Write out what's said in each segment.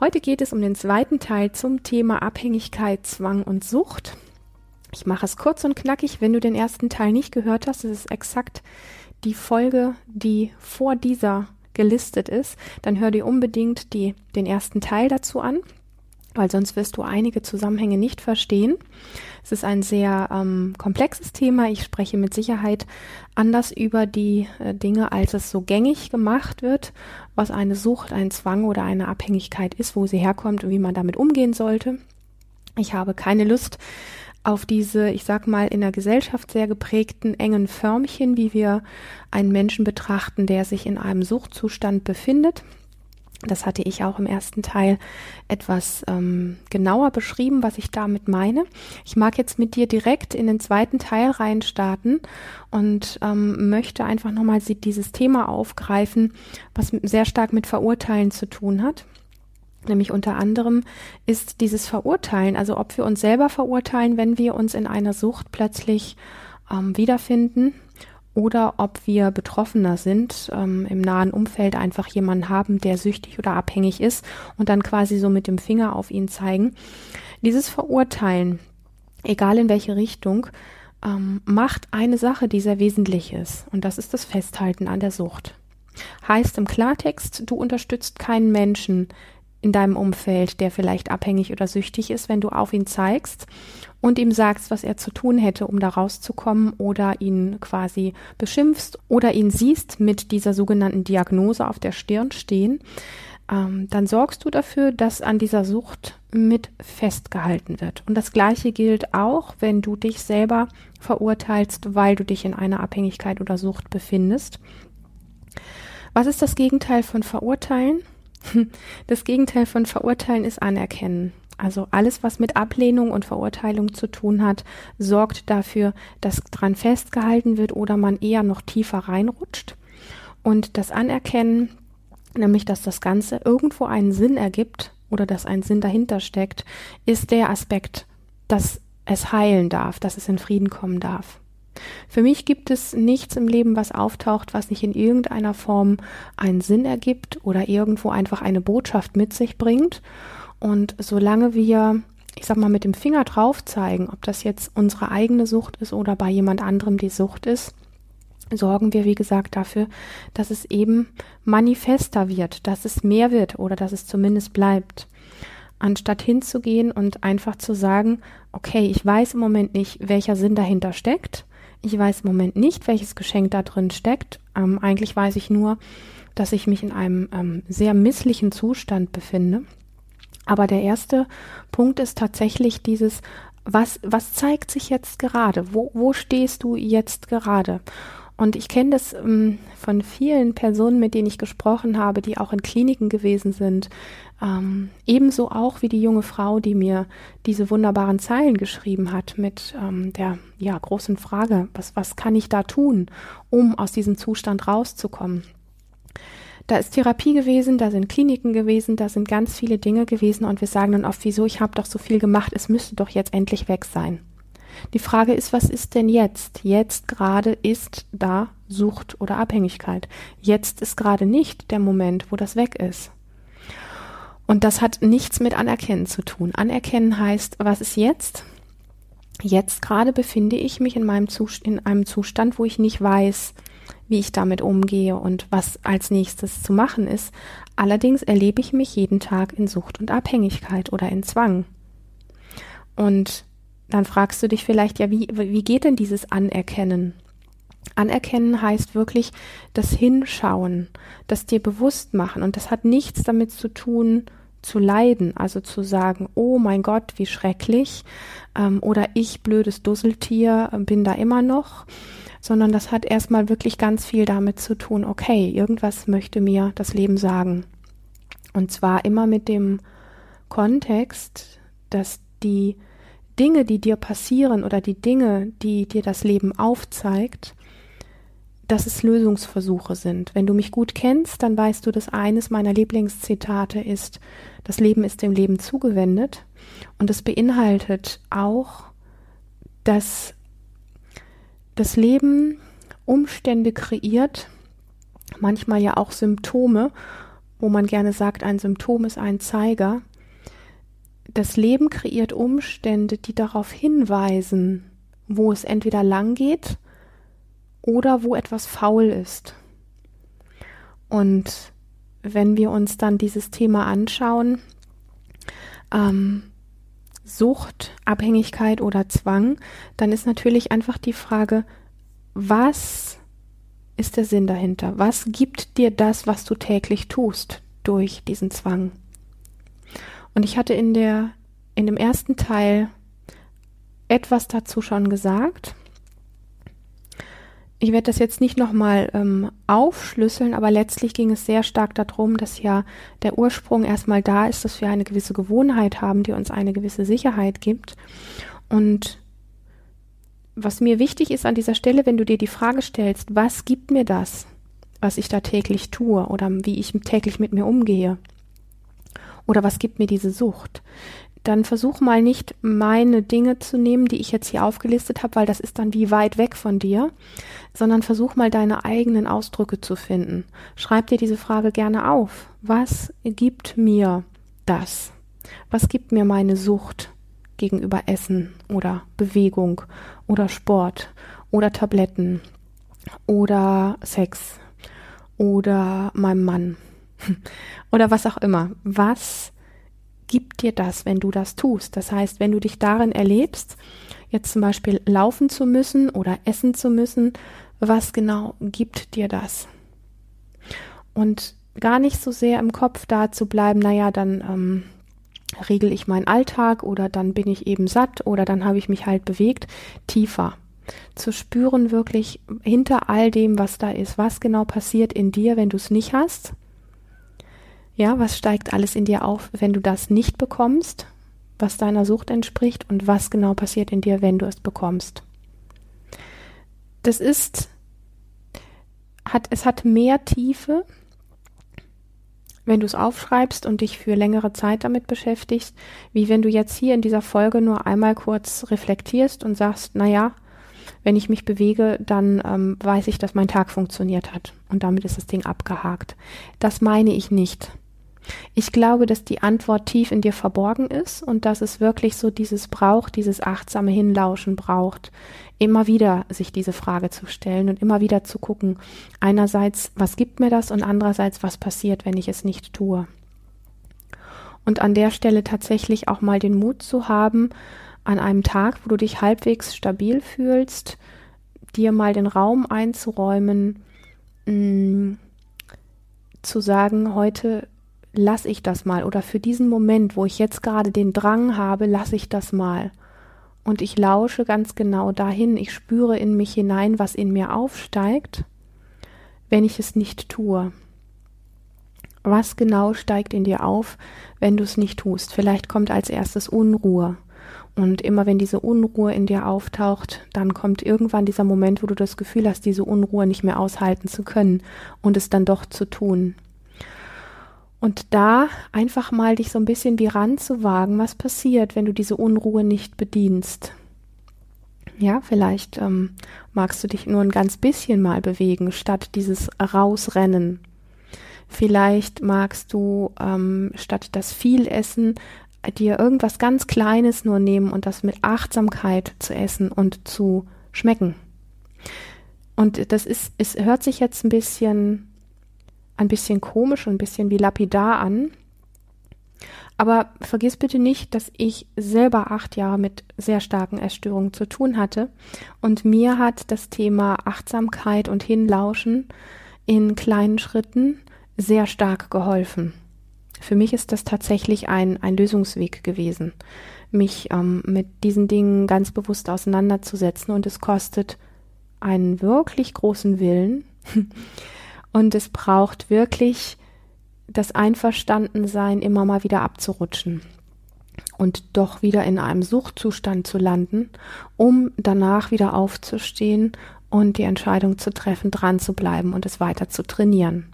Heute geht es um den zweiten Teil zum Thema Abhängigkeit, Zwang und Sucht. Ich mache es kurz und knackig. Wenn du den ersten Teil nicht gehört hast, ist exakt die Folge, die vor dieser gelistet ist, dann hör dir unbedingt die, den ersten Teil dazu an weil sonst wirst du einige Zusammenhänge nicht verstehen. Es ist ein sehr ähm, komplexes Thema. Ich spreche mit Sicherheit anders über die äh, Dinge, als es so gängig gemacht wird, was eine Sucht, ein Zwang oder eine Abhängigkeit ist, wo sie herkommt und wie man damit umgehen sollte. Ich habe keine Lust auf diese, ich sag mal, in der Gesellschaft sehr geprägten engen Förmchen, wie wir einen Menschen betrachten, der sich in einem Suchtzustand befindet. Das hatte ich auch im ersten Teil etwas ähm, genauer beschrieben, was ich damit meine. Ich mag jetzt mit dir direkt in den zweiten Teil reinstarten und ähm, möchte einfach nochmal dieses Thema aufgreifen, was sehr stark mit Verurteilen zu tun hat. Nämlich unter anderem ist dieses Verurteilen, also ob wir uns selber verurteilen, wenn wir uns in einer Sucht plötzlich ähm, wiederfinden oder ob wir Betroffener sind, ähm, im nahen Umfeld einfach jemanden haben, der süchtig oder abhängig ist und dann quasi so mit dem Finger auf ihn zeigen. Dieses Verurteilen, egal in welche Richtung, ähm, macht eine Sache, die sehr wesentlich ist und das ist das Festhalten an der Sucht. Heißt im Klartext, du unterstützt keinen Menschen in deinem Umfeld, der vielleicht abhängig oder süchtig ist, wenn du auf ihn zeigst und ihm sagst, was er zu tun hätte, um da rauszukommen oder ihn quasi beschimpfst oder ihn siehst mit dieser sogenannten Diagnose auf der Stirn stehen, ähm, dann sorgst du dafür, dass an dieser Sucht mit festgehalten wird. Und das Gleiche gilt auch, wenn du dich selber verurteilst, weil du dich in einer Abhängigkeit oder Sucht befindest. Was ist das Gegenteil von verurteilen? Das Gegenteil von verurteilen ist anerkennen. Also alles, was mit Ablehnung und Verurteilung zu tun hat, sorgt dafür, dass dran festgehalten wird oder man eher noch tiefer reinrutscht. Und das Anerkennen, nämlich dass das Ganze irgendwo einen Sinn ergibt oder dass ein Sinn dahinter steckt, ist der Aspekt, dass es heilen darf, dass es in Frieden kommen darf. Für mich gibt es nichts im Leben, was auftaucht, was nicht in irgendeiner Form einen Sinn ergibt oder irgendwo einfach eine Botschaft mit sich bringt. Und solange wir, ich sag mal, mit dem Finger drauf zeigen, ob das jetzt unsere eigene Sucht ist oder bei jemand anderem die Sucht ist, sorgen wir, wie gesagt, dafür, dass es eben manifester wird, dass es mehr wird oder dass es zumindest bleibt. Anstatt hinzugehen und einfach zu sagen, okay, ich weiß im Moment nicht, welcher Sinn dahinter steckt. Ich weiß im Moment nicht, welches Geschenk da drin steckt. Ähm, eigentlich weiß ich nur, dass ich mich in einem ähm, sehr misslichen Zustand befinde aber der erste Punkt ist tatsächlich dieses, was, was zeigt sich jetzt gerade? Wo, wo stehst du jetzt gerade? Und ich kenne das ähm, von vielen Personen, mit denen ich gesprochen habe, die auch in Kliniken gewesen sind. Ähm, ebenso auch wie die junge Frau, die mir diese wunderbaren Zeilen geschrieben hat mit ähm, der ja, großen Frage, was, was kann ich da tun, um aus diesem Zustand rauszukommen? da ist Therapie gewesen, da sind Kliniken gewesen, da sind ganz viele Dinge gewesen und wir sagen dann oft, wieso, ich habe doch so viel gemacht, es müsste doch jetzt endlich weg sein. Die Frage ist, was ist denn jetzt? Jetzt gerade ist da Sucht oder Abhängigkeit. Jetzt ist gerade nicht der Moment, wo das weg ist. Und das hat nichts mit Anerkennen zu tun. Anerkennen heißt, was ist jetzt? Jetzt gerade befinde ich mich in meinem in einem Zustand, wo ich nicht weiß, wie ich damit umgehe und was als nächstes zu machen ist. Allerdings erlebe ich mich jeden Tag in Sucht und Abhängigkeit oder in Zwang. Und dann fragst du dich vielleicht, ja, wie, wie geht denn dieses Anerkennen? Anerkennen heißt wirklich das Hinschauen, das dir bewusst machen. Und das hat nichts damit zu tun, zu leiden, also zu sagen, oh mein Gott, wie schrecklich, ähm, oder ich blödes Dusseltier bin da immer noch, sondern das hat erstmal wirklich ganz viel damit zu tun, okay, irgendwas möchte mir das Leben sagen. Und zwar immer mit dem Kontext, dass die Dinge, die dir passieren oder die Dinge, die dir das Leben aufzeigt, dass es Lösungsversuche sind. Wenn du mich gut kennst, dann weißt du, dass eines meiner Lieblingszitate ist, das Leben ist dem Leben zugewendet. Und es beinhaltet auch, dass das Leben Umstände kreiert, manchmal ja auch Symptome, wo man gerne sagt, ein Symptom ist ein Zeiger. Das Leben kreiert Umstände, die darauf hinweisen, wo es entweder lang geht oder wo etwas faul ist. Und wenn wir uns dann dieses Thema anschauen, ähm, Sucht, Abhängigkeit oder Zwang, dann ist natürlich einfach die Frage, was ist der Sinn dahinter? Was gibt dir das, was du täglich tust durch diesen Zwang? Und ich hatte in der in dem ersten Teil etwas dazu schon gesagt. Ich werde das jetzt nicht nochmal ähm, aufschlüsseln, aber letztlich ging es sehr stark darum, dass ja der Ursprung erstmal da ist, dass wir eine gewisse Gewohnheit haben, die uns eine gewisse Sicherheit gibt. Und was mir wichtig ist an dieser Stelle, wenn du dir die Frage stellst, was gibt mir das, was ich da täglich tue oder wie ich täglich mit mir umgehe? Oder was gibt mir diese Sucht? dann versuch mal nicht meine Dinge zu nehmen, die ich jetzt hier aufgelistet habe, weil das ist dann wie weit weg von dir, sondern versuch mal deine eigenen Ausdrücke zu finden. Schreib dir diese Frage gerne auf. Was gibt mir das? Was gibt mir meine Sucht gegenüber Essen oder Bewegung oder Sport oder Tabletten oder Sex oder meinem Mann oder was auch immer? Was gibt dir das, wenn du das tust. Das heißt, wenn du dich darin erlebst, jetzt zum Beispiel laufen zu müssen oder essen zu müssen, was genau gibt dir das? Und gar nicht so sehr im Kopf da zu bleiben, naja, dann ähm, regel ich meinen Alltag oder dann bin ich eben satt oder dann habe ich mich halt bewegt, tiefer. Zu spüren wirklich hinter all dem, was da ist, was genau passiert in dir, wenn du es nicht hast ja, was steigt alles in dir auf, wenn du das nicht bekommst, was deiner Sucht entspricht und was genau passiert in dir, wenn du es bekommst? Das ist, hat, es hat mehr Tiefe, wenn du es aufschreibst und dich für längere Zeit damit beschäftigst, wie wenn du jetzt hier in dieser Folge nur einmal kurz reflektierst und sagst, na ja, wenn ich mich bewege, dann ähm, weiß ich, dass mein Tag funktioniert hat und damit ist das Ding abgehakt. Das meine ich nicht. Ich glaube, dass die Antwort tief in dir verborgen ist und dass es wirklich so dieses braucht, dieses achtsame Hinlauschen braucht, immer wieder sich diese Frage zu stellen und immer wieder zu gucken, einerseits, was gibt mir das und andererseits, was passiert, wenn ich es nicht tue. Und an der Stelle tatsächlich auch mal den Mut zu haben, an einem Tag, wo du dich halbwegs stabil fühlst, dir mal den Raum einzuräumen, mh, mm, zu sagen, heute lass ich das mal oder für diesen Moment, wo ich jetzt gerade den Drang habe, lass ich das mal. Und ich lausche ganz genau dahin, ich spüre in mich hinein, was in mir aufsteigt, wenn ich es nicht tue. Was genau steigt in dir auf, wenn du es nicht tust? Vielleicht kommt als erstes Unruhe. Und immer wenn diese Unruhe in dir auftaucht, dann kommt irgendwann dieser Moment, wo du das Gefühl hast, diese Unruhe nicht mehr aushalten zu können und es dann doch zu tun. Und da einfach mal dich so ein bisschen wie ranzuwagen, was passiert, wenn du diese Unruhe nicht bedienst. Ja, vielleicht ähm, magst du dich nur ein ganz bisschen mal bewegen, statt dieses Rausrennen. Vielleicht magst du ähm, statt das viel Essen dir irgendwas ganz Kleines nur nehmen und das mit Achtsamkeit zu essen und zu schmecken. Und das ist, es hört sich jetzt ein bisschen ein bisschen komisch und ein bisschen wie lapidar an. Aber vergiss bitte nicht, dass ich selber acht Jahre mit sehr starken Essstörungen zu tun hatte und mir hat das Thema Achtsamkeit und Hinlauschen in kleinen Schritten sehr stark geholfen. Für mich ist das tatsächlich ein, ein Lösungsweg gewesen, mich ähm, mit diesen Dingen ganz bewusst auseinanderzusetzen und es kostet einen wirklich großen Willen. Und es braucht wirklich das Einverstandensein, immer mal wieder abzurutschen. und doch wieder in einem Suchtzustand zu landen, um danach wieder aufzustehen und die Entscheidung zu treffen, dran zu bleiben und es weiter zu trainieren.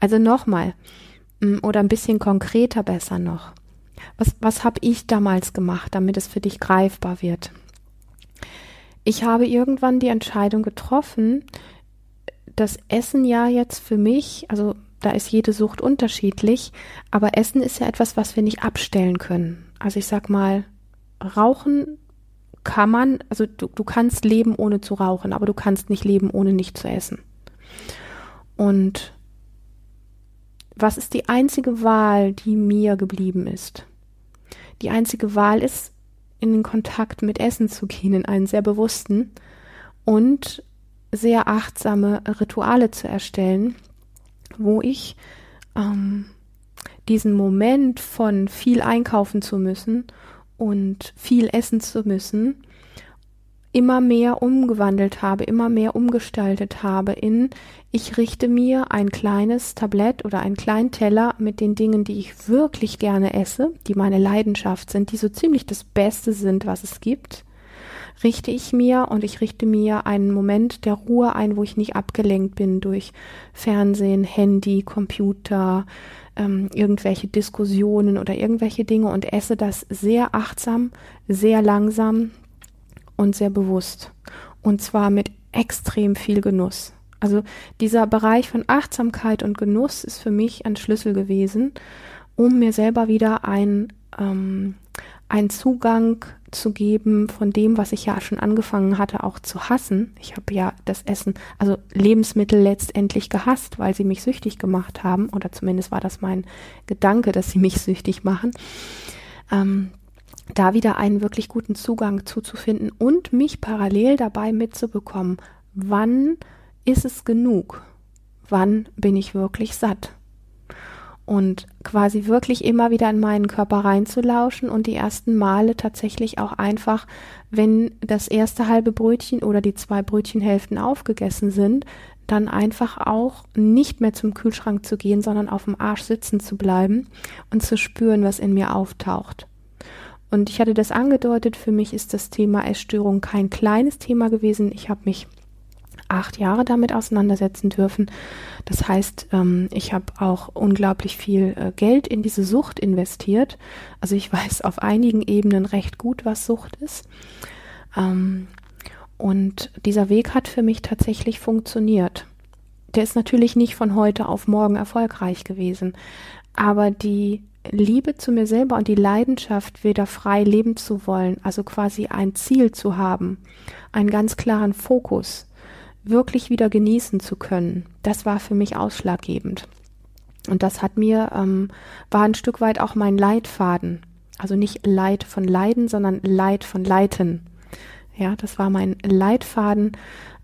Also nochmal, mm, oder ein bisschen konkreter besser noch. Was, was habe ich damals gemacht, damit es für dich greifbar wird? Ich habe irgendwann die Entscheidung getroffen, das Essen ja jetzt für mich, also da ist jede Sucht unterschiedlich, aber Essen ist ja etwas, was wir nicht abstellen können. Also ich sag mal, Rauchen kann man, also du, du kannst leben ohne zu rauchen, aber du kannst nicht leben ohne nicht zu essen. Und was ist die einzige Wahl, die mir geblieben ist? Die einzige Wahl ist, in den Kontakt mit Essen zu gehen, in einen sehr bewussten und sehr achtsame Rituale zu erstellen, wo ich ähm, diesen Moment von viel einkaufen zu müssen und viel essen zu müssen, immer mehr umgewandelt habe, immer mehr umgestaltet habe in, ich richte mir ein kleines Tablett oder einen kleinen Teller mit den Dingen, die ich wirklich gerne esse, die meine Leidenschaft sind, die so ziemlich das Beste sind, was es gibt, richte ich mir und ich richte mir einen Moment der Ruhe ein, wo ich nicht abgelenkt bin durch Fernsehen, Handy, Computer, ähm, irgendwelche Diskussionen oder irgendwelche Dinge und esse das sehr achtsam, sehr langsam und sehr bewusst. Und zwar mit extrem viel Genuss. Also dieser Bereich von Achtsamkeit und Genuss ist für mich ein Schlüssel gewesen, um mir selber wieder ein, ähm, einen Zugang zu geben von dem, was ich ja schon angefangen hatte, auch zu hassen. Ich habe ja das Essen, also Lebensmittel letztendlich gehasst, weil sie mich süchtig gemacht haben, oder zumindest war das mein Gedanke, dass sie mich süchtig machen. Ähm, da wieder einen wirklich guten Zugang zuzufinden und mich parallel dabei mitzubekommen, wann ist es genug? Wann bin ich wirklich satt? Und quasi wirklich immer wieder in meinen Körper reinzulauschen und die ersten Male tatsächlich auch einfach, wenn das erste halbe Brötchen oder die zwei Brötchenhälften aufgegessen sind, dann einfach auch nicht mehr zum Kühlschrank zu gehen, sondern auf dem Arsch sitzen zu bleiben und zu spüren, was in mir auftaucht. Und ich hatte das angedeutet, für mich ist das Thema Essstörung kein kleines Thema gewesen. Ich habe mich acht Jahre damit auseinandersetzen dürfen. Das heißt, ähm, ich habe auch unglaublich viel äh, Geld in diese Sucht investiert. Also ich weiß auf einigen Ebenen recht gut, was Sucht ist. Ähm, und dieser Weg hat für mich tatsächlich funktioniert. Der ist natürlich nicht von heute auf morgen erfolgreich gewesen, aber die Liebe zu mir selber und die Leidenschaft, wieder frei leben zu wollen, also quasi ein Ziel zu haben, einen ganz klaren Fokus, wirklich wieder genießen zu können, das war für mich ausschlaggebend. Und das hat mir, ähm, war ein Stück weit auch mein Leitfaden. Also nicht Leid von Leiden, sondern Leid von Leiten. Ja, das war mein Leitfaden,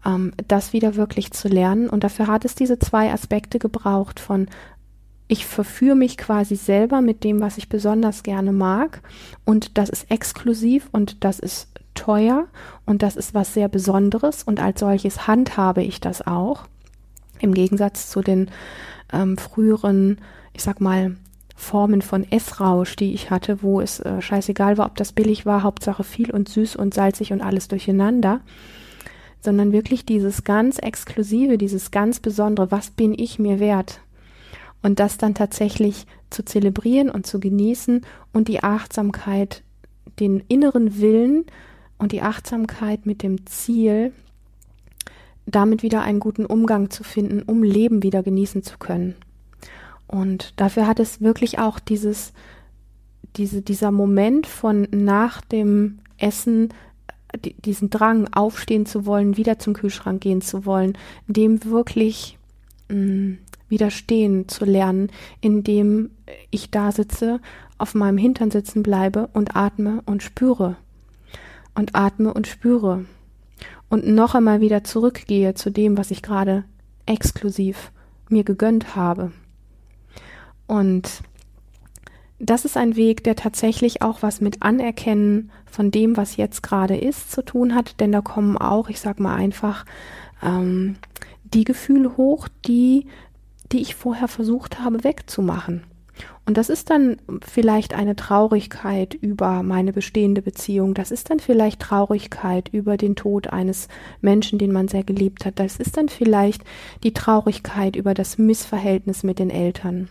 ähm, das wieder wirklich zu lernen. Und dafür hat es diese zwei Aspekte gebraucht von ich verführe mich quasi selber mit dem, was ich besonders gerne mag. Und das ist exklusiv und das ist teuer und das ist was sehr Besonderes und als solches handhabe ich das auch. Im Gegensatz zu den ähm, früheren, ich sag mal, Formen von Essrausch, die ich hatte, wo es äh, scheißegal war, ob das billig war, Hauptsache viel und süß und salzig und alles durcheinander, sondern wirklich dieses ganz Exklusive, dieses ganz Besondere, was bin ich mir wert? Und das dann tatsächlich zu zelebrieren und zu genießen und die Achtsamkeit, den inneren Willen und die Achtsamkeit mit dem Ziel, damit wieder einen guten Umgang zu finden, um Leben wieder genießen zu können. Und dafür hat es wirklich auch dieses, diese, dieser Moment von nach dem Essen, diesen Drang, aufstehen zu wollen, wieder zum Kühlschrank gehen zu wollen, dem wirklich mh, mm, widerstehen zu lernen, indem ich da sitze, auf meinem Hintern sitzen bleibe und atme und spüre, und atme und spüre und noch einmal wieder zurückgehe zu dem, was ich gerade exklusiv mir gegönnt habe. Und das ist ein Weg, der tatsächlich auch was mit Anerkennen von dem, was jetzt gerade ist, zu tun hat, denn da kommen auch, ich sag mal einfach, ähm, die Gefühle hoch, die, die ich vorher versucht habe wegzumachen. Und das ist dann vielleicht eine Traurigkeit über meine bestehende Beziehung. Das ist dann vielleicht Traurigkeit über den Tod eines Menschen, den man sehr geliebt hat. Das ist dann vielleicht die Traurigkeit über das Missverhältnis mit den Eltern.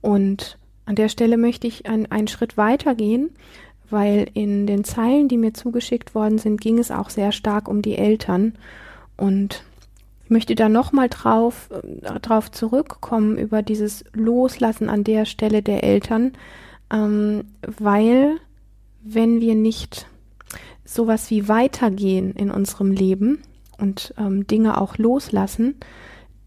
Und an der Stelle möchte ich ein, einen Schritt weiter gehen, weil in den Zeilen, die mir zugeschickt worden sind, ging es auch sehr stark um die Eltern. Und möchte da nochmal drauf, äh, drauf zurückkommen über dieses Loslassen an der Stelle der Eltern, ähm, weil wenn wir nicht sowas wie weitergehen in unserem Leben und ähm, Dinge auch loslassen,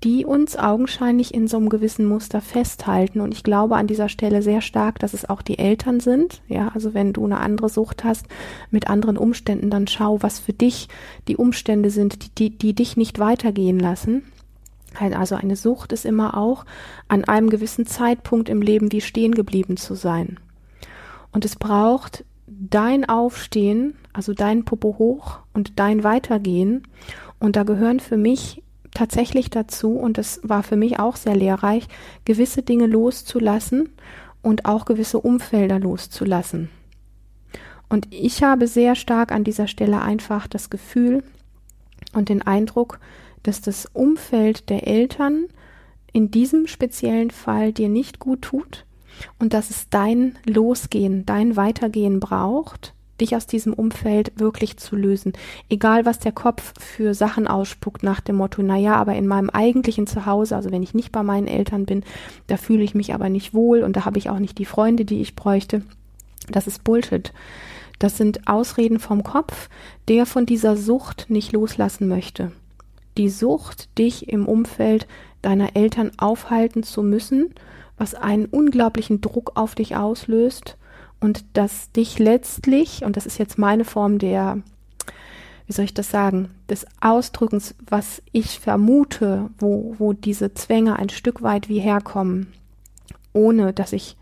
die uns augenscheinlich in so einem gewissen Muster festhalten. Und ich glaube an dieser Stelle sehr stark, dass es auch die Eltern sind. Ja, also wenn du eine andere Sucht hast mit anderen Umständen, dann schau, was für dich die Umstände sind, die, die, die dich nicht weitergehen lassen. Also eine Sucht ist immer auch an einem gewissen Zeitpunkt im Leben wie stehen geblieben zu sein. Und es braucht dein Aufstehen, also dein Popo hoch und dein Weitergehen. Und da gehören für mich tatsächlich dazu, und das war für mich auch sehr lehrreich, gewisse Dinge loszulassen und auch gewisse Umfelder loszulassen. Und ich habe sehr stark an dieser Stelle einfach das Gefühl und den Eindruck, dass das Umfeld der Eltern in diesem speziellen Fall dir nicht gut tut und dass es dein Losgehen, dein Weitergehen braucht, dich aus diesem Umfeld wirklich zu lösen. Egal, was der Kopf für Sachen ausspuckt nach dem Motto, naja, aber in meinem eigentlichen Zuhause, also wenn ich nicht bei meinen Eltern bin, da fühle ich mich aber nicht wohl und da habe ich auch nicht die Freunde, die ich bräuchte. Das ist Bullshit. Das sind Ausreden vom Kopf, der von dieser Sucht nicht loslassen möchte. Die Sucht, dich im Umfeld deiner Eltern aufhalten zu müssen, was einen unglaublichen Druck auf dich auslöst, und dass dich letztlich, und das ist jetzt meine Form der, wie soll ich das sagen, des Ausdrückens, was ich vermute, wo, wo diese Zwänge ein Stück weit wie herkommen, ohne dass ich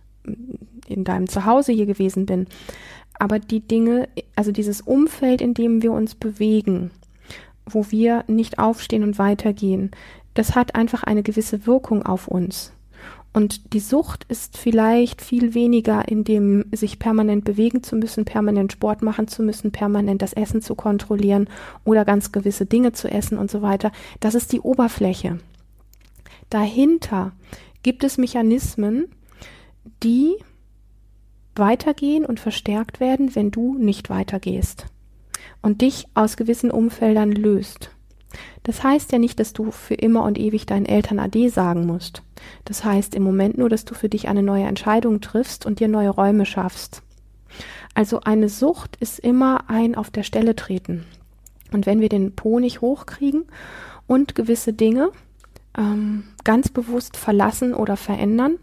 in deinem Zuhause hier gewesen bin. Aber die Dinge, also dieses Umfeld, in dem wir uns bewegen, wo wir nicht aufstehen und weitergehen, das hat einfach eine gewisse Wirkung auf uns. Und die Sucht ist vielleicht viel weniger in dem, sich permanent bewegen zu müssen, permanent Sport machen zu müssen, permanent das Essen zu kontrollieren oder ganz gewisse Dinge zu essen und so weiter. Das ist die Oberfläche. Dahinter gibt es Mechanismen, die weitergehen und verstärkt werden, wenn du nicht weitergehst und dich aus gewissen Umfeldern löst. Das heißt ja nicht, dass du für immer und ewig deinen Eltern Ade sagen musst. Das heißt im Moment nur, dass du für dich eine neue Entscheidung triffst und dir neue Räume schaffst. Also eine Sucht ist immer ein auf der Stelle treten. Und wenn wir den Po nicht hochkriegen und gewisse Dinge ähm, ganz bewusst verlassen oder verändern,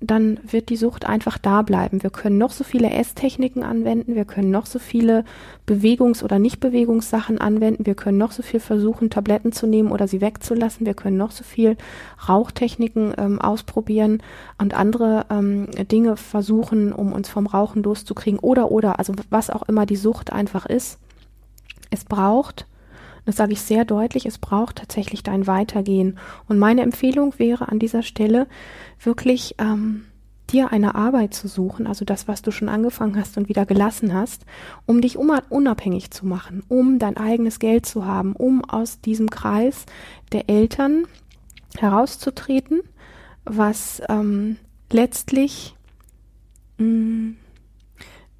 dann wird die Sucht einfach da bleiben. Wir können noch so viele Esstechniken anwenden, wir können noch so viele Bewegungs- oder Nichtbewegungssachen anwenden, wir können noch so viel versuchen, Tabletten zu nehmen oder sie wegzulassen, wir können noch so viel Rauchtechniken ähm, ausprobieren und andere ähm, Dinge versuchen, um uns vom Rauchen loszukriegen oder oder, also was auch immer die Sucht einfach ist. Es braucht das sage ich sehr deutlich, es braucht tatsächlich dein Weitergehen. Und meine Empfehlung wäre an dieser Stelle wirklich ähm, dir eine Arbeit zu suchen, also das, was du schon angefangen hast und wieder gelassen hast, um dich unabhängig zu machen, um dein eigenes Geld zu haben, um aus diesem Kreis der Eltern herauszutreten, was ähm, letztlich mh, mm,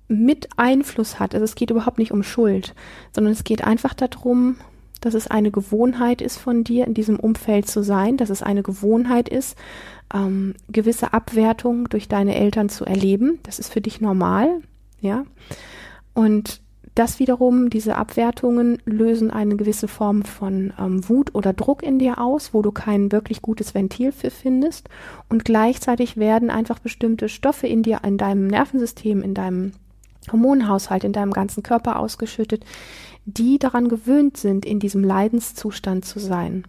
mit Einfluss hat. Also es geht überhaupt nicht um Schuld, sondern es geht einfach darum, dass es eine Gewohnheit ist von dir, in diesem Umfeld zu sein, dass es eine Gewohnheit ist, ähm, gewisse Abwertung durch deine Eltern zu erleben. Das ist für dich normal, ja. Und das wiederum, diese Abwertungen lösen eine gewisse Form von ähm, Wut oder Druck in dir aus, wo du kein wirklich gutes Ventil für findest. Und gleichzeitig werden einfach bestimmte Stoffe in dir, in deinem Nervensystem, in deinem Hormonhaushalt, in deinem ganzen Körper ausgeschüttet, die daran gewöhnt sind, in diesem Leidenszustand zu sein.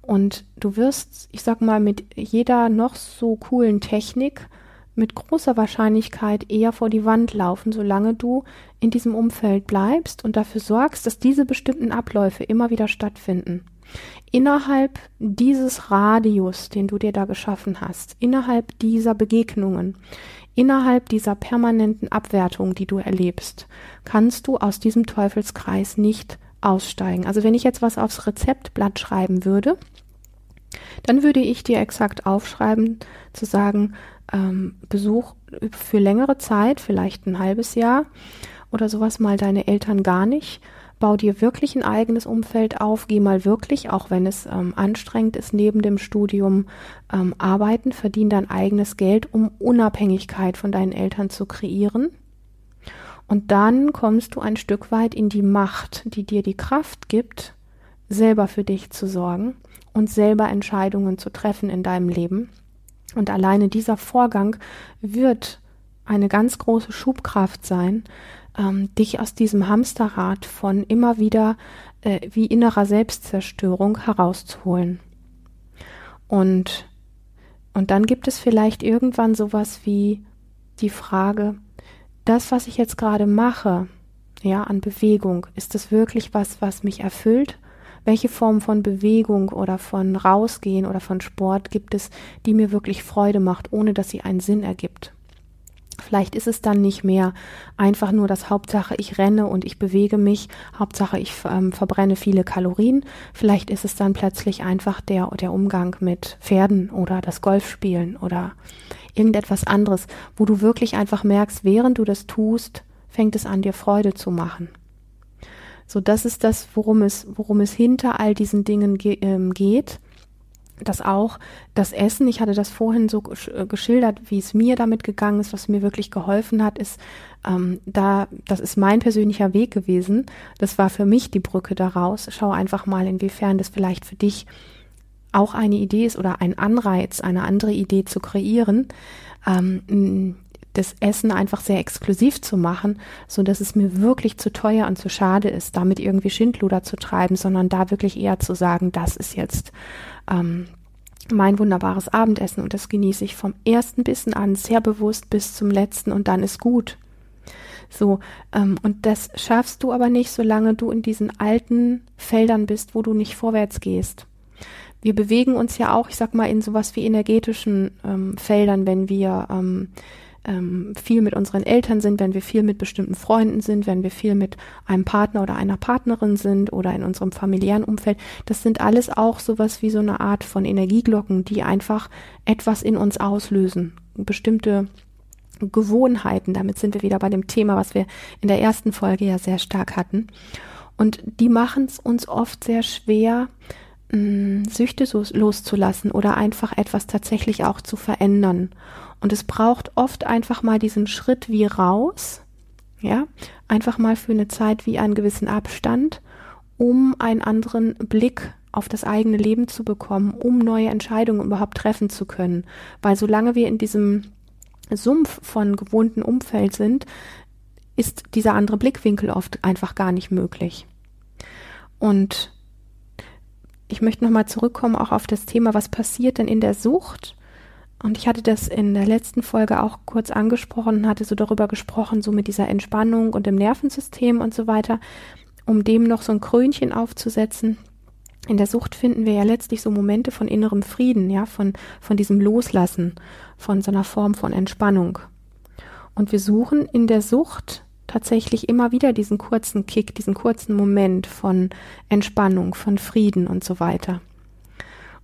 Und du wirst, ich sag mal, mit jeder noch so coolen Technik mit großer Wahrscheinlichkeit eher vor die Wand laufen, solange du in diesem Umfeld bleibst und dafür sorgst, dass diese bestimmten Abläufe immer wieder stattfinden. innerhalb dieses Radius, den du dir da geschaffen hast, innerhalb dieser Begegnungen, innerhalb dieser permanenten Abwertung, die du erlebst, kannst du aus diesem Teufelskreis nicht aussteigen. Also wenn ich jetzt was aufs Rezeptblatt schreiben würde, dann würde ich dir exakt aufschreiben, zu sagen, ähm, Besuch für längere Zeit, vielleicht ein halbes Jahr oder sowas mal deine Eltern gar nicht. Bau dir wirklich ein eigenes Umfeld auf, geh mal wirklich, auch wenn es ähm, anstrengend ist, neben dem Studium ähm, arbeiten, verdien dein eigenes Geld, um Unabhängigkeit von deinen Eltern zu kreieren. Und dann kommst du ein Stück weit in die Macht, die dir die Kraft gibt, selber für dich zu sorgen und selber Entscheidungen zu treffen in deinem Leben. Und alleine dieser Vorgang wird eine ganz große Schubkraft sein, ähm, dich aus diesem Hamsterrad von immer wieder äh, wie innerer Selbstzerstörung herauszuholen. Und, und dann gibt es vielleicht irgendwann sowas wie die Frage, das, was ich jetzt gerade mache, ja, an Bewegung, ist das wirklich was, was mich erfüllt? Welche Form von Bewegung oder von Rausgehen oder von Sport gibt es, die mir wirklich Freude macht, ohne dass sie einen Sinn ergibt? Vielleicht ist es dann nicht mehr einfach nur das Hauptsache, ich renne und ich bewege mich, Hauptsache, ich ähm, verbrenne viele Kalorien. Vielleicht ist es dann plötzlich einfach der, der Umgang mit Pferden oder das Golfspielen oder irgendetwas anderes, wo du wirklich einfach merkst, während du das tust, fängt es an, dir Freude zu machen. So, das ist das, worum es, worum es hinter all diesen Dingen ge ähm, geht. Dass auch das Essen, ich hatte das vorhin so äh, geschildert, wie es mir damit gegangen ist, was mir wirklich geholfen hat, ist, ähm, da, das ist mein persönlicher Weg gewesen. Das war für mich die Brücke daraus. Schau einfach mal, inwiefern das vielleicht für dich auch eine Idee ist oder ein Anreiz, eine andere Idee zu kreieren. Ähm, das Essen einfach sehr exklusiv zu machen, so dass es mir wirklich zu teuer und zu schade ist, damit irgendwie Schindluder zu treiben, sondern da wirklich eher zu sagen, das ist jetzt ähm, mein wunderbares Abendessen und das genieße ich vom ersten Bissen an sehr bewusst bis zum letzten und dann ist gut. So, ähm, und das schaffst du aber nicht, solange du in diesen alten Feldern bist, wo du nicht vorwärts gehst. Wir bewegen uns ja auch, ich sag mal, in sowas wie energetischen ähm, Feldern, wenn wir ähm, ähm, viel mit unseren Eltern sind, wenn wir viel mit bestimmten Freunden sind, wenn wir viel mit einem Partner oder einer Partnerin sind oder in unserem familiären Umfeld. Das sind alles auch sowas wie so eine Art von Energieglocken, die einfach etwas in uns auslösen. Bestimmte Gewohnheiten. Damit sind wir wieder bei dem Thema, was wir in der ersten Folge ja sehr stark hatten. Und die machen es uns oft sehr schwer, mh, Süchte loszulassen oder einfach etwas tatsächlich auch zu verändern. Und es braucht oft einfach mal diesen Schritt wie raus, ja, einfach mal für eine Zeit wie einen gewissen Abstand, um einen anderen Blick auf das eigene Leben zu bekommen, um neue Entscheidungen überhaupt treffen zu können. Weil solange wir in diesem Sumpf von gewohnten Umfeld sind, ist dieser andere Blickwinkel oft einfach gar nicht möglich. Und ich möchte nochmal zurückkommen auch auf das Thema, was passiert denn in der Sucht? Und ich hatte das in der letzten Folge auch kurz angesprochen, hatte so darüber gesprochen, so mit dieser Entspannung und dem Nervensystem und so weiter, um dem noch so ein Krönchen aufzusetzen. In der Sucht finden wir ja letztlich so Momente von innerem Frieden, ja, von, von diesem Loslassen, von so einer Form von Entspannung. Und wir suchen in der Sucht tatsächlich immer wieder diesen kurzen Kick, diesen kurzen Moment von Entspannung, von Frieden und so weiter.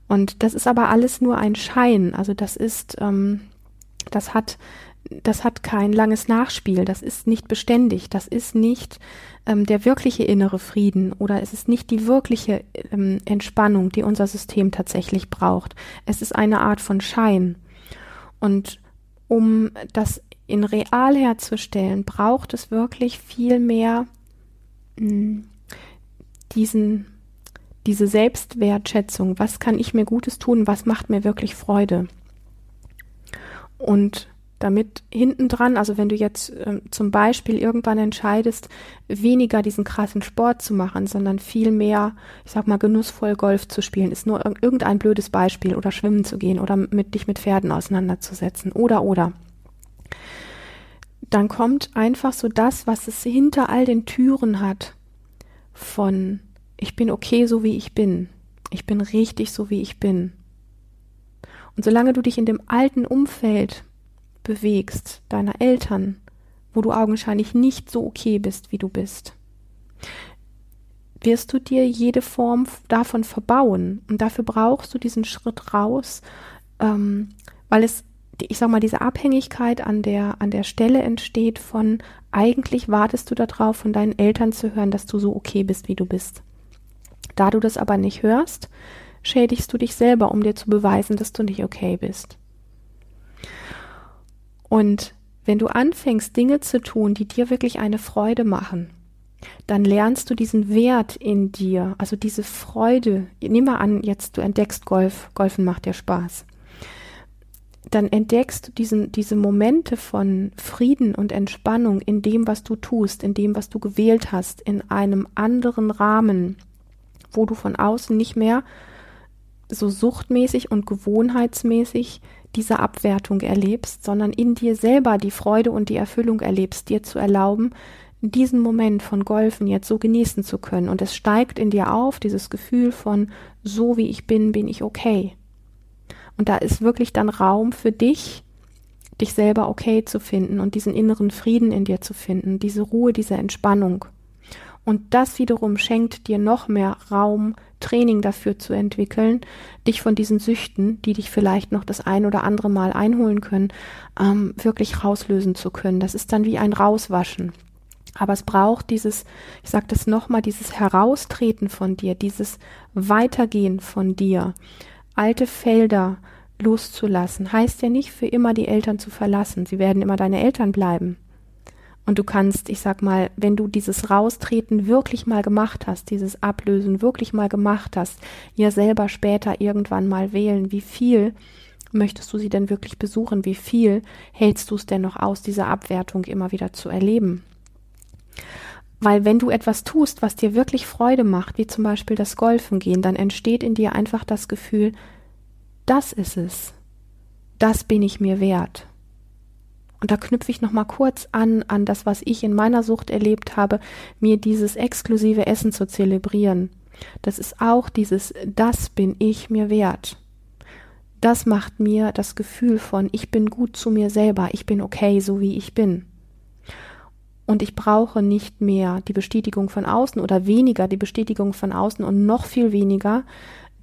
Und das ist aber alles nur ein Schein. Also das ist, ähm, das hat, das hat kein langes Nachspiel. Das ist nicht beständig. Das ist nicht ähm, der wirkliche innere Frieden oder es ist nicht die wirkliche ähm, Entspannung, die unser System tatsächlich braucht. Es ist eine Art von Schein. Und um das in real herzustellen, braucht es wirklich viel mehr mh, hm, diesen diese Selbstwertschätzung, was kann ich mir Gutes tun, was macht mir wirklich Freude. Und damit hinten dran, also wenn du jetzt äh, zum Beispiel irgendwann entscheidest, weniger diesen krassen Sport zu machen, sondern viel mehr, ich sag mal, genussvoll Golf zu spielen, ist nur irgendein blödes Beispiel oder schwimmen zu gehen oder mit dich mit Pferden auseinanderzusetzen oder oder. Dann kommt einfach so das, was es hinter all den Türen hat von ich bin okay, so wie ich bin. Ich bin richtig so, wie ich bin. Und solange du dich in dem alten Umfeld bewegst, deiner Eltern, wo du augenscheinlich nicht so okay bist, wie du bist, wirst du dir jede Form davon verbauen. Und dafür brauchst du diesen Schritt raus, ähm, weil es, ich sag mal, diese Abhängigkeit an der, an der Stelle entsteht von, eigentlich wartest du darauf, von deinen Eltern zu hören, dass du so okay bist, wie du bist. Da du das aber nicht hörst, schädigst du dich selber, um dir zu beweisen, dass du nicht okay bist. Und wenn du anfängst, Dinge zu tun, die dir wirklich eine Freude machen, dann lernst du diesen Wert in dir, also diese Freude. Nimm mal an, jetzt du entdeckst Golf, Golfen macht dir Spaß. Dann entdeckst du diesen, diese Momente von Frieden und Entspannung in dem, was du tust, in dem, was du gewählt hast, in einem anderen Rahmen, wo du von außen nicht mehr so suchtmäßig und gewohnheitsmäßig diese Abwertung erlebst, sondern in dir selber die Freude und die Erfüllung erlebst, dir zu erlauben, diesen Moment von Golfen jetzt so genießen zu können. Und es steigt in dir auf, dieses Gefühl von, so wie ich bin, bin ich okay. Und da ist wirklich dann Raum für dich, dich selber okay zu finden und diesen inneren Frieden in dir zu finden, diese Ruhe, diese Entspannung. Und das wiederum schenkt dir noch mehr Raum, Training dafür zu entwickeln, dich von diesen Süchten, die dich vielleicht noch das ein oder andere Mal einholen können, ähm, wirklich rauslösen zu können. Das ist dann wie ein Rauswaschen. Aber es braucht dieses, ich sage das nochmal, dieses Heraustreten von dir, dieses Weitergehen von dir, alte Felder loszulassen. Heißt ja nicht für immer die Eltern zu verlassen. Sie werden immer deine Eltern bleiben. Und du kannst, ich sag mal, wenn du dieses Raustreten wirklich mal gemacht hast, dieses Ablösen wirklich mal gemacht hast, ja selber später irgendwann mal wählen, wie viel möchtest du sie denn wirklich besuchen? Wie viel hältst du es denn noch aus, diese Abwertung immer wieder zu erleben? Weil wenn du etwas tust, was dir wirklich Freude macht, wie zum Beispiel das Golfen gehen, dann entsteht in dir einfach das Gefühl, das ist es. Das bin ich mir wert. Und da knüpfe ich nochmal kurz an, an das, was ich in meiner Sucht erlebt habe, mir dieses exklusive Essen zu zelebrieren. Das ist auch dieses, das bin ich mir wert. Das macht mir das Gefühl von, ich bin gut zu mir selber, ich bin okay, so wie ich bin. Und ich brauche nicht mehr die Bestätigung von außen oder weniger die Bestätigung von außen und noch viel weniger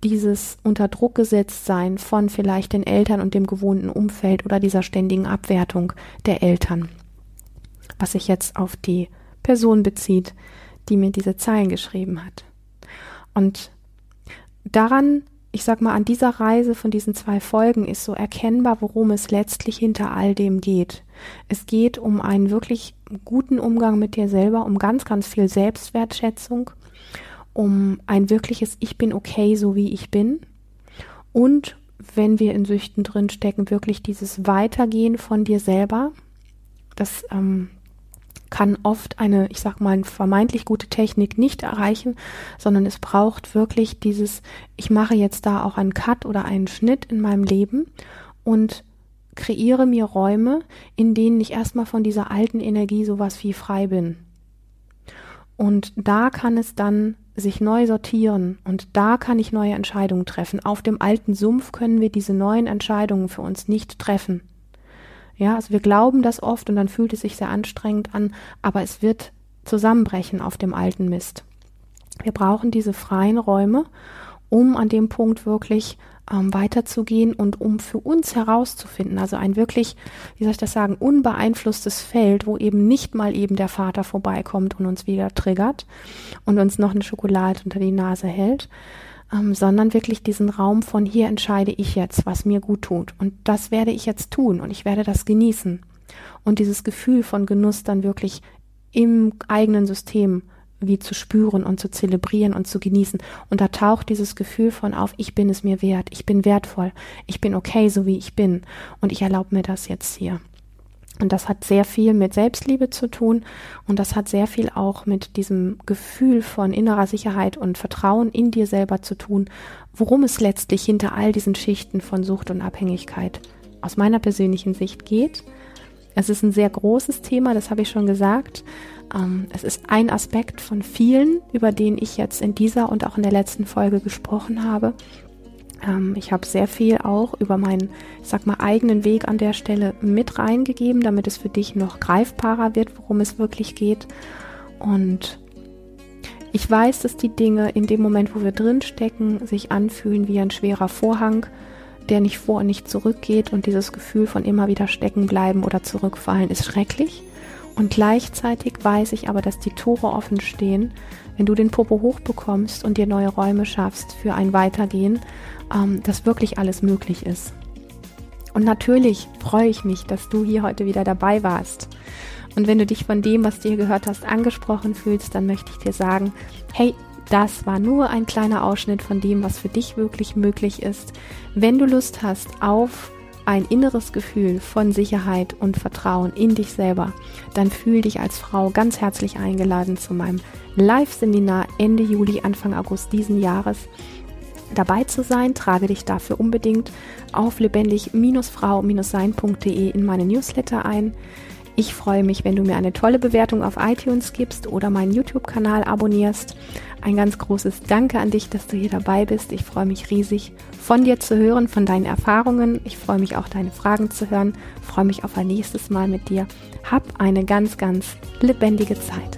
dieses unter Druck gesetzt sein von vielleicht den Eltern und dem gewohnten Umfeld oder dieser ständigen Abwertung der Eltern. Was sich jetzt auf die Person bezieht, die mir diese Zeilen geschrieben hat. Und daran ich sag mal, an dieser Reise von diesen zwei Folgen ist so erkennbar, worum es letztlich hinter all dem geht. Es geht um einen wirklich guten Umgang mit dir selber, um ganz, ganz viel Selbstwertschätzung, um ein wirkliches Ich bin okay, so wie ich bin. Und wenn wir in Süchten drin stecken, wirklich dieses Weitergehen von dir selber. Das ähm, kann oft eine, ich sag mal, vermeintlich gute Technik nicht erreichen, sondern es braucht wirklich dieses, ich mache jetzt da auch einen Cut oder einen Schnitt in meinem Leben und kreiere mir Räume, in denen ich erstmal von dieser alten Energie sowas wie frei bin. Und da kann es dann sich neu sortieren und da kann ich neue Entscheidungen treffen. Auf dem alten Sumpf können wir diese neuen Entscheidungen für uns nicht treffen. Ja, also wir glauben das oft und dann fühlt es sich sehr anstrengend an, aber es wird zusammenbrechen auf dem alten Mist. Wir brauchen diese freien Räume, um an dem Punkt wirklich ähm, weiterzugehen und um für uns herauszufinden, also ein wirklich, wie soll ich das sagen, unbeeinflusstes Feld, wo eben nicht mal eben der Vater vorbeikommt und uns wieder triggert und uns noch eine Schokolade unter die Nase hält, ähm, sondern wirklich diesen Raum von hier entscheide ich jetzt, was mir gut tut. Und das werde ich jetzt tun und ich werde das genießen. Und dieses Gefühl von Genuss dann wirklich im eigenen System wie zu spüren und zu zelebrieren und zu genießen. Und da taucht dieses Gefühl von auf, ich bin es mir wert, ich bin wertvoll, ich bin okay, so wie ich bin. Und ich erlaube mir das jetzt hier. Und das hat sehr viel mit Selbstliebe zu tun und das hat sehr viel auch mit diesem Gefühl von innerer Sicherheit und Vertrauen in dir selber zu tun, worum es letztlich hinter all diesen Schichten von Sucht und Abhängigkeit aus meiner persönlichen Sicht geht. Es ist ein sehr großes Thema, das habe ich schon gesagt. Ähm, es ist ein Aspekt von vielen, über den ich jetzt in dieser und auch in der letzten Folge gesprochen habe. Ähm, ich habe sehr viel auch über meinen, ich sag mal, eigenen Weg an der Stelle mit reingegeben, damit es für dich noch greifbarer wird, worum es wirklich geht. Und ich weiß, dass die Dinge in dem Moment, wo wir drinstecken, sich anfühlen wie ein schwerer Vorhang, der nicht vor und nicht zurückgeht und dieses Gefühl von immer wieder stecken bleiben oder zurückfallen ist schrecklich. Und gleichzeitig weiß ich aber, dass die Tore offen stehen, wenn du den Popo hochbekommst und dir neue Räume schaffst für ein Weitergehen, ähm, dass wirklich alles möglich ist. Und natürlich freue ich mich, dass du hier heute wieder dabei warst. Und wenn du dich von dem, was du hier gehört hast, angesprochen fühlst, dann möchte ich dir sagen, hey, das war nur ein kleiner Ausschnitt von dem, was für dich wirklich möglich ist. Wenn du Lust hast auf ein inneres Gefühl von Sicherheit und Vertrauen in dich selber, dann fühl dich als Frau ganz herzlich eingeladen zu meinem Live-Seminar Ende Juli, Anfang August diesen Jahres dabei zu sein. Trage dich dafür unbedingt auf lebendig-frau-sein.de in meine Newsletter ein. Ich freue mich, wenn du mir eine tolle Bewertung auf iTunes gibst oder meinen YouTube-Kanal abonnierst. Ein ganz großes Danke an dich, dass du hier dabei bist. Ich freue mich riesig, von dir zu hören, von deinen Erfahrungen. Ich freue mich auch, deine Fragen zu hören. Ich freue mich auf ein nächstes Mal mit dir. Hab eine ganz, ganz lebendige Zeit.